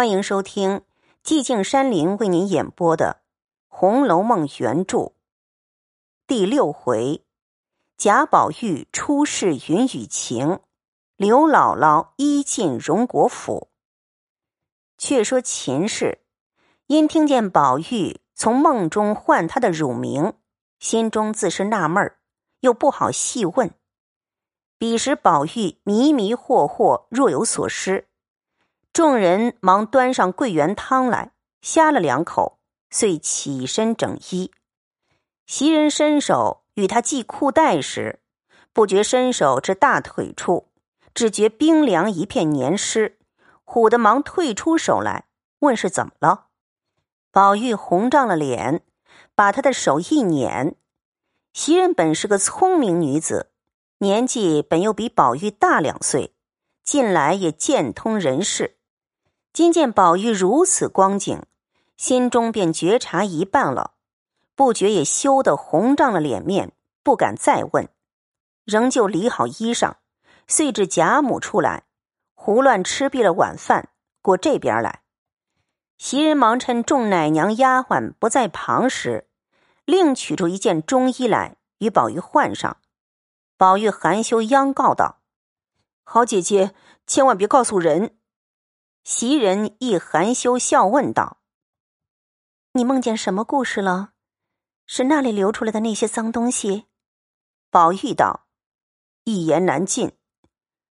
欢迎收听寂静山林为您演播的《红楼梦》原著第六回：贾宝玉出世云雨情，刘姥姥一进荣国府。却说秦氏因听见宝玉从梦中唤他的乳名，心中自是纳闷儿，又不好细问。彼时宝玉迷迷惑惑，若有所失。众人忙端上桂圆汤来，呷了两口，遂起身整衣。袭人伸手与他系裤带时，不觉伸手至大腿处，只觉冰凉一片黏湿，唬得忙退出手来，问是怎么了。宝玉红涨了脸，把他的手一捻。袭人本是个聪明女子，年纪本又比宝玉大两岁，近来也见通人事。今见宝玉如此光景，心中便觉察一半了，不觉也羞得红涨了脸面，不敢再问，仍旧理好衣裳，遂至贾母出来，胡乱吃毕了晚饭，过这边来。袭人忙趁众奶娘丫鬟不在旁时，另取出一件中衣来与宝玉换上。宝玉含羞央告道：“好姐姐，千万别告诉人。”袭人亦含羞笑问道：“你梦见什么故事了？是那里流出来的那些脏东西？”宝玉道：“一言难尽。”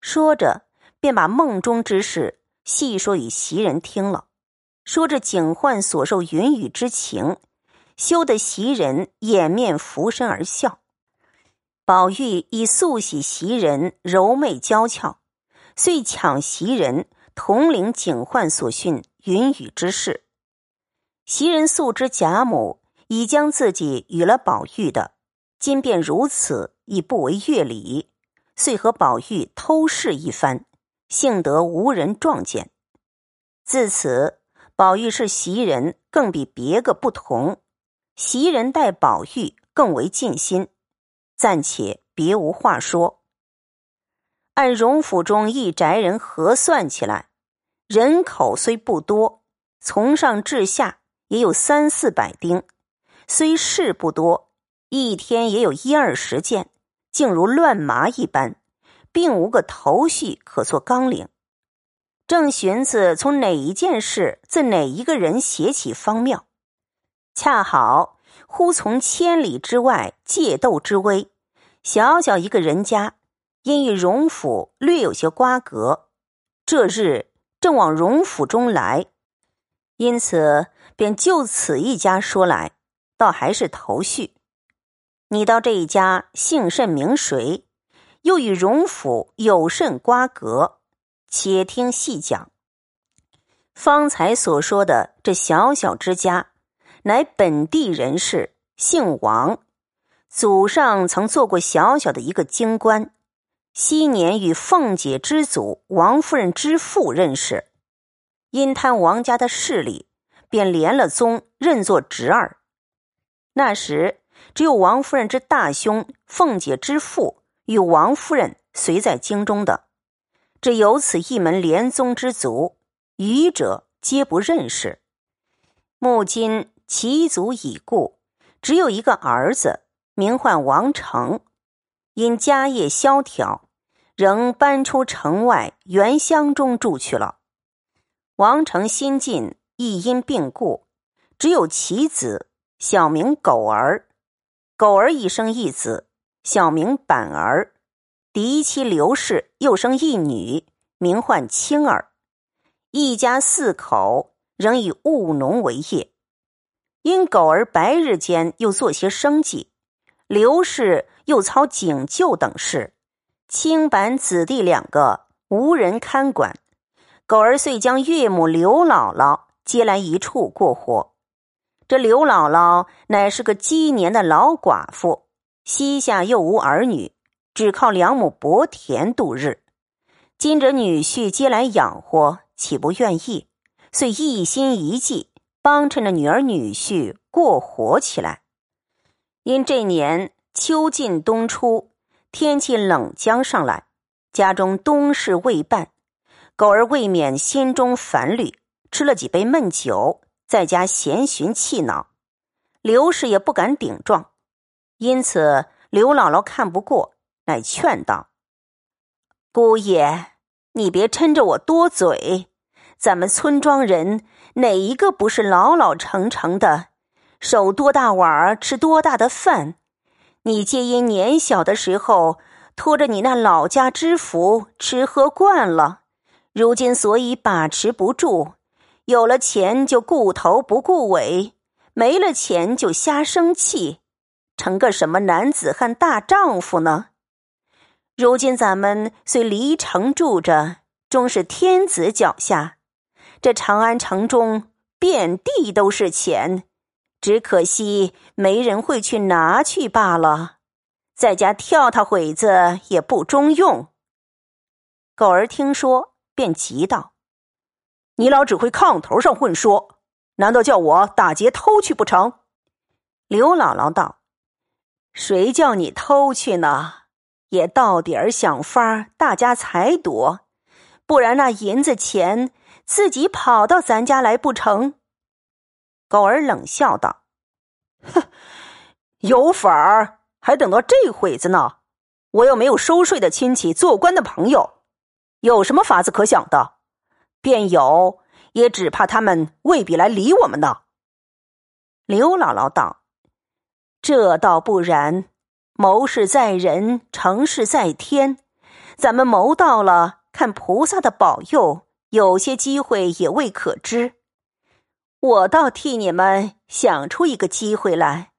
说着，便把梦中之事细说与袭人听了，说着警幻所受云雨之情，羞得袭人掩面俯身而笑。宝玉以素喜袭人柔媚娇俏，遂抢袭人。统领警幻所训云雨之事，袭人素知贾母已将自己与了宝玉的，今便如此，亦不为乐礼，遂和宝玉偷试一番，幸得无人撞见。自此，宝玉是袭人，更比别个不同。袭人待宝玉更为尽心，暂且别无话说。按荣府中一宅人核算起来，人口虽不多，从上至下也有三四百丁；虽事不多，一天也有一二十件，竟如乱麻一般，并无个头绪可做纲领。正寻思从哪一件事，自哪一个人写起方妙，恰好忽从千里之外借斗之威，小小一个人家。因与荣府略有些瓜葛，这日正往荣府中来，因此便就此一家说来，倒还是头绪。你到这一家姓甚名谁？又与荣府有甚瓜葛？且听细讲。方才所说的这小小之家，乃本地人士，姓王，祖上曾做过小小的一个京官。昔年与凤姐之祖王夫人之父认识，因贪王家的势力，便连了宗，认作侄儿。那时只有王夫人之大兄凤姐之父与王夫人随在京中的，只有此一门连宗之族，余者皆不认识。目今其族已故，只有一个儿子，名唤王成，因家业萧条。仍搬出城外原乡中住去了。王成新晋亦因病故，只有其子，小名狗儿。狗儿一生一子，小名板儿。嫡妻刘氏又生一女，名唤青儿。一家四口仍以务农为业。因狗儿白日间又做些生计，刘氏又操警救等事。青板子弟两个无人看管，狗儿遂将岳母刘姥姥接来一处过活。这刘姥姥乃是个积年的老寡妇，膝下又无儿女，只靠两亩薄田度日。今着女婿接来养活，岂不愿意？遂一心一计帮衬着女儿女婿过活起来。因这年秋尽冬初。天气冷将上来，家中冬事未办，狗儿未免心中烦虑，吃了几杯闷酒，在家闲寻气恼。刘氏也不敢顶撞，因此刘姥姥看不过，乃劝道：“姑爷，你别抻着我多嘴。咱们村庄人哪一个不是老老成成的，守多大碗吃多大的饭？你皆因年小的时候拖着你那老家之福吃喝惯了，如今所以把持不住，有了钱就顾头不顾尾。”没了钱就瞎生气，成个什么男子汉大丈夫呢？如今咱们虽离城住着，终是天子脚下。这长安城中遍地都是钱，只可惜没人会去拿去罢了。在家跳他会子也不中用。狗儿听说，便急道：“你老只会炕头上混说。”难道叫我打劫偷去不成？刘姥姥道：“谁叫你偷去呢？也到底儿想法大家才夺，不然那银子钱自己跑到咱家来不成？”狗儿冷笑道：“哼，有法儿，还等到这会子呢？我又没有收税的亲戚，做官的朋友，有什么法子可想的？便有。”也只怕他们未必来理我们呢。刘姥姥道：“这倒不然，谋事在人，成事在天。咱们谋到了，看菩萨的保佑，有些机会也未可知。我倒替你们想出一个机会来。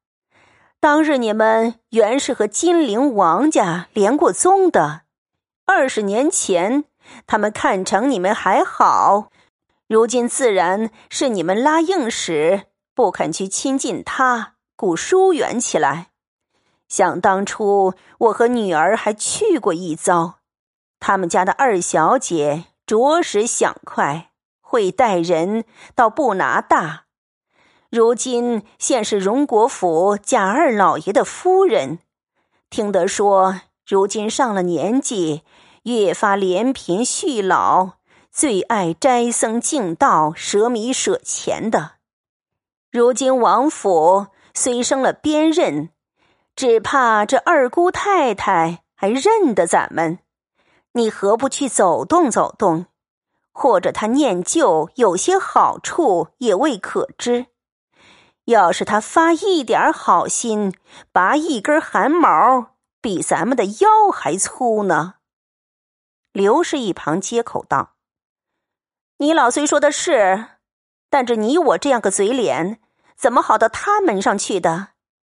当日你们原是和金陵王家连过宗的，二十年前他们看成你们还好。”如今自然是你们拉硬使，不肯去亲近他，故疏远起来。想当初，我和女儿还去过一遭，他们家的二小姐着实想快，会带人，倒不拿大。如今现是荣国府贾二老爷的夫人，听得说，如今上了年纪，越发怜贫恤老。最爱斋僧敬道、舍米舍钱的。如今王府虽升了边任，只怕这二姑太太还认得咱们。你何不去走动走动？或者他念旧有些好处，也未可知。要是他发一点好心，拔一根汗毛，比咱们的腰还粗呢。刘氏一旁接口道。你老虽说的是，但这你我这样个嘴脸，怎么好到他门上去的？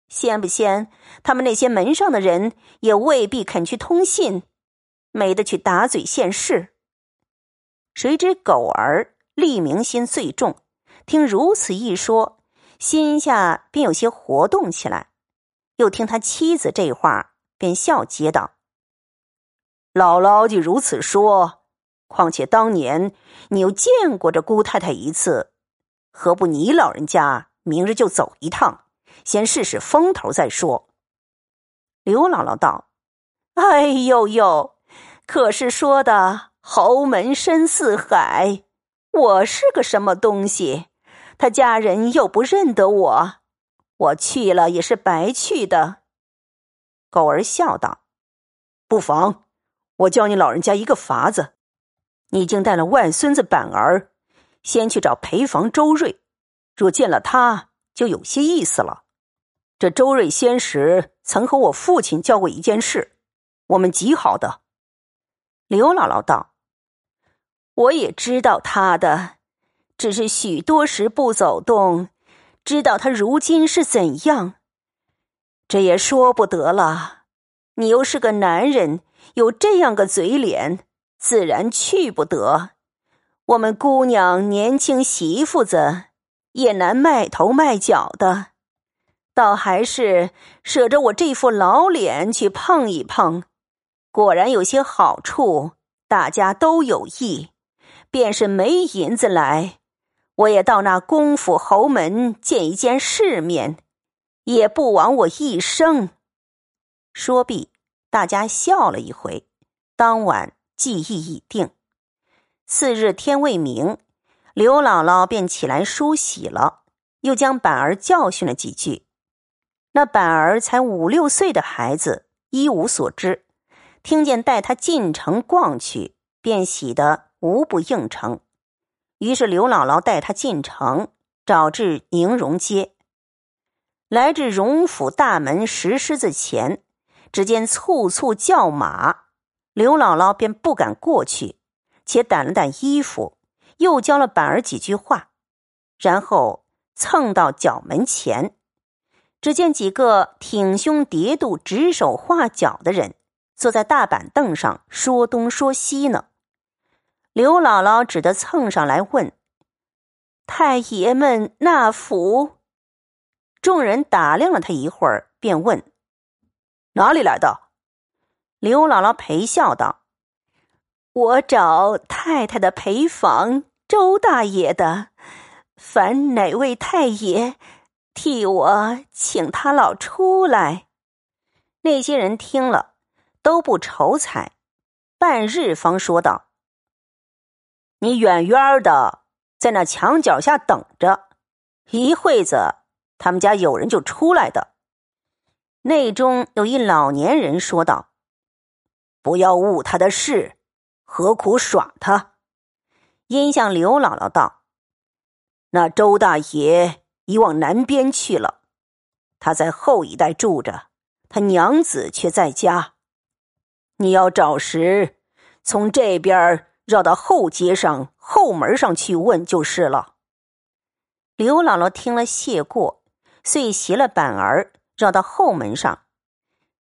先不先，他们那些门上的人也未必肯去通信，没得去打嘴现世。谁知狗儿立明心最重，听如此一说，心下便有些活动起来。又听他妻子这话，便笑接道：“姥姥既如此说。”况且当年你又见过这姑太太一次，何不你老人家明日就走一趟，先试试风头再说？刘姥姥道：“哎呦呦，可是说的侯门深似海，我是个什么东西？他家人又不认得我，我去了也是白去的。”狗儿笑道：“不妨，我教你老人家一个法子。”你竟带了外孙子板儿，先去找陪房周瑞。若见了他，就有些意思了。这周瑞先时曾和我父亲交过一件事，我们极好的。刘姥姥道：“我也知道他的，只是许多时不走动，知道他如今是怎样。这也说不得了。你又是个男人，有这样个嘴脸。”自然去不得。我们姑娘年轻媳妇子也难卖头卖脚的，倒还是舍着我这副老脸去碰一碰。果然有些好处，大家都有益。便是没银子来，我也到那公府侯门见一见世面，也不枉我一生。说毕，大家笑了一回。当晚。计议已定。次日天未明，刘姥姥便起来梳洗了，又将板儿教训了几句。那板儿才五六岁的孩子，一无所知，听见带他进城逛去，便喜得无不应承。于是刘姥姥带他进城，找至宁荣街，来至荣府大门石狮子前，只见簇簇叫马，刘姥姥便不敢过去，且掸了掸衣服，又教了板儿几句话，然后蹭到角门前。只见几个挺胸叠肚、指手画脚的人坐在大板凳上说东说西呢。刘姥姥只得蹭上来问：“太爷们那福？”众人打量了他一会儿，便问：“哪里来的？”刘姥姥陪笑道：“我找太太的陪房周大爷的，烦哪位太爷？”替我请他老出来。那些人听了都不愁彩，半日方说道：“你远远的在那墙角下等着，一会子他们家有人就出来的。”内中有一老年人说道：“不要误他的事，何苦耍他？”因向刘姥姥道：“那周大爷。”已往南边去了，他在后一带住着，他娘子却在家。你要找时，从这边绕到后街上后门上去问就是了。刘姥姥听了谢过，遂携了板儿绕到后门上，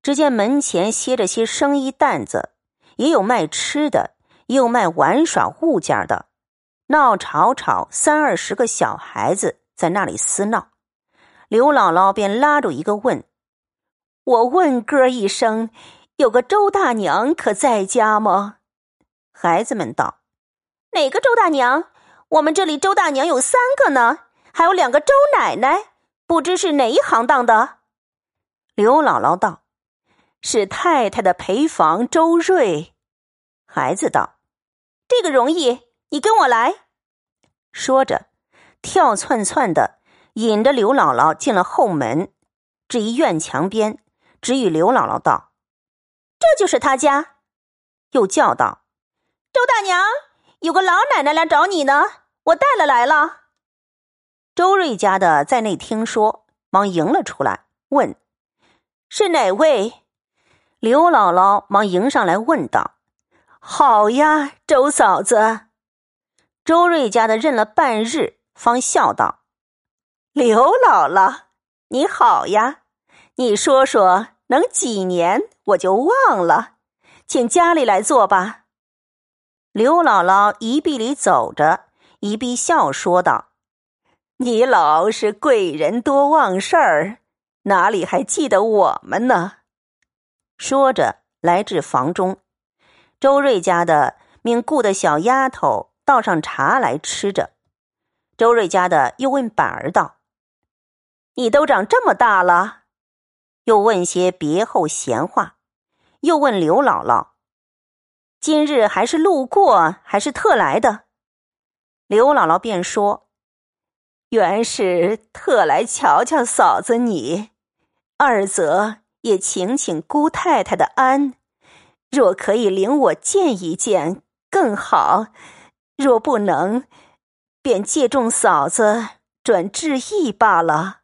只见门前歇着些生意担子，也有卖吃的，也有卖玩耍物件的，闹吵吵三二十个小孩子。在那里厮闹，刘姥姥便拉住一个问：“我问哥一声，有个周大娘可在家吗？”孩子们道：“哪个周大娘？我们这里周大娘有三个呢，还有两个周奶奶，不知是哪一行当的。”刘姥姥道：“是太太的陪房周瑞。”孩子道：“这个容易，你跟我来。”说着。跳窜窜的，引着刘姥姥进了后门，至于院墙边，只与刘姥姥道：“这就是他家。”又叫道：“周大娘，有个老奶奶来找你呢，我带了来了。”周瑞家的在内听说，忙迎了出来，问：“是哪位？”刘姥姥忙迎上来问道：“好呀，周嫂子。”周瑞家的认了半日。方笑道：“刘姥姥，你好呀！你说说，能几年我就忘了，请家里来坐吧。”刘姥姥一臂里走着，一臂笑说道：“你老是贵人多忘事儿，哪里还记得我们呢？”说着，来至房中，周瑞家的命雇的小丫头倒上茶来吃着。周瑞家的又问板儿道：“你都长这么大了？”又问些别后闲话，又问刘姥姥：“今日还是路过，还是特来的？”刘姥姥便说：“原是特来瞧瞧嫂子你，二则也请请姑太太的安。若可以领我见一见，更好；若不能。”便借众嫂子转致意罢了。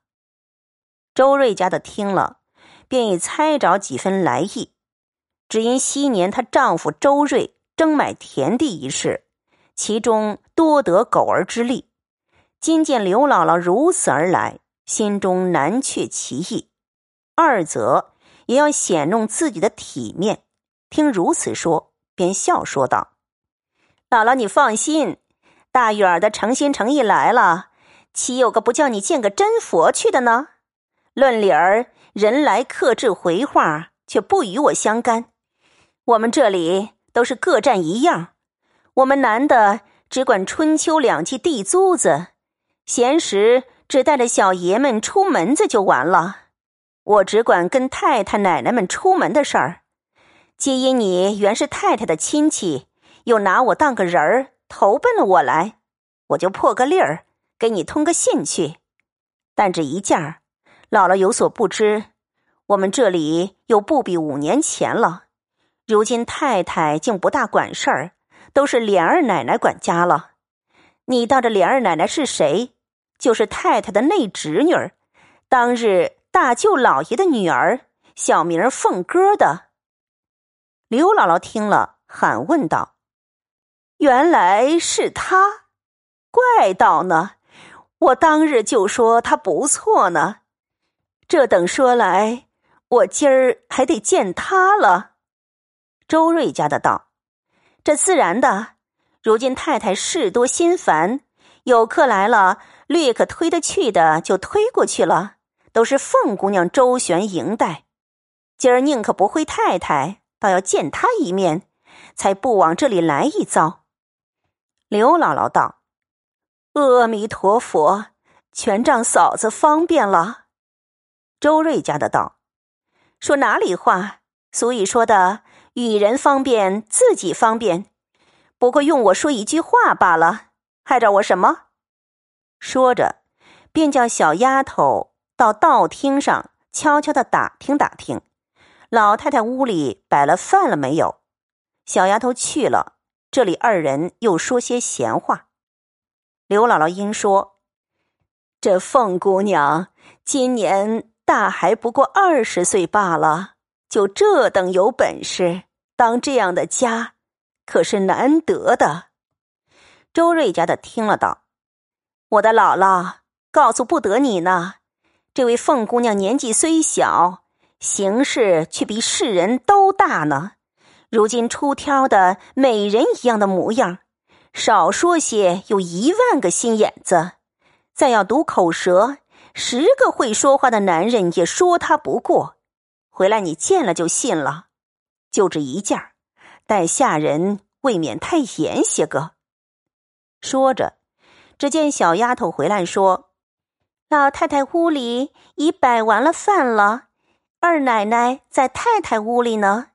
周瑞家的听了，便已猜着几分来意。只因昔年她丈夫周瑞争买田地一事，其中多得狗儿之力。今见刘姥姥如此而来，心中难却其意；二则也要显弄自己的体面。听如此说，便笑说道：“姥姥，你放心。”大远的诚心诚意来了，岂有个不叫你见个真佛去的呢？论理儿，人来客至回话，却不与我相干。我们这里都是各占一样，我们男的只管春秋两季地租子，闲时只带着小爷们出门子就完了。我只管跟太太奶奶们出门的事儿。皆因你原是太太的亲戚，又拿我当个人儿。投奔了我来，我就破个例儿，给你通个信去。但这一件儿，姥姥有所不知，我们这里又不比五年前了。如今太太竟不大管事儿，都是琏二奶奶管家了。你道这琏二奶奶是谁？就是太太的内侄女儿，当日大舅老爷的女儿，小名凤歌的。刘姥姥听了，喊问道：“原来是他，怪道呢！我当日就说她不错呢。这等说来，我今儿还得见她了。”周瑞家的道：“这自然的。如今太太事多心烦，有客来了，略可推得去的就推过去了，都是凤姑娘周旋迎待。今儿宁可不会太太。”倒要见他一面，才不往这里来一遭。刘姥姥道：“阿弥陀佛，全仗嫂子方便了。”周瑞家的道：“说哪里话？俗语说的，与人方便，自己方便。不过用我说一句话罢了，害着我什么？”说着，便叫小丫头到道厅上悄悄的打听打听。老太太屋里摆了饭了没有？小丫头去了，这里二人又说些闲话。刘姥姥因说：“这凤姑娘今年大还不过二十岁罢了，就这等有本事，当这样的家，可是难得的。”周瑞家的听了道：“我的姥姥告诉不得你呢，这位凤姑娘年纪虽小。”行事却比世人都大呢，如今出挑的美人一样的模样，少说些有一万个心眼子，再要读口舌，十个会说话的男人也说他不过。回来你见了就信了，就这一件，待下人未免太严些个。说着，只见小丫头回来说：“老太太屋里已摆完了饭了。”二奶奶在太太屋里呢。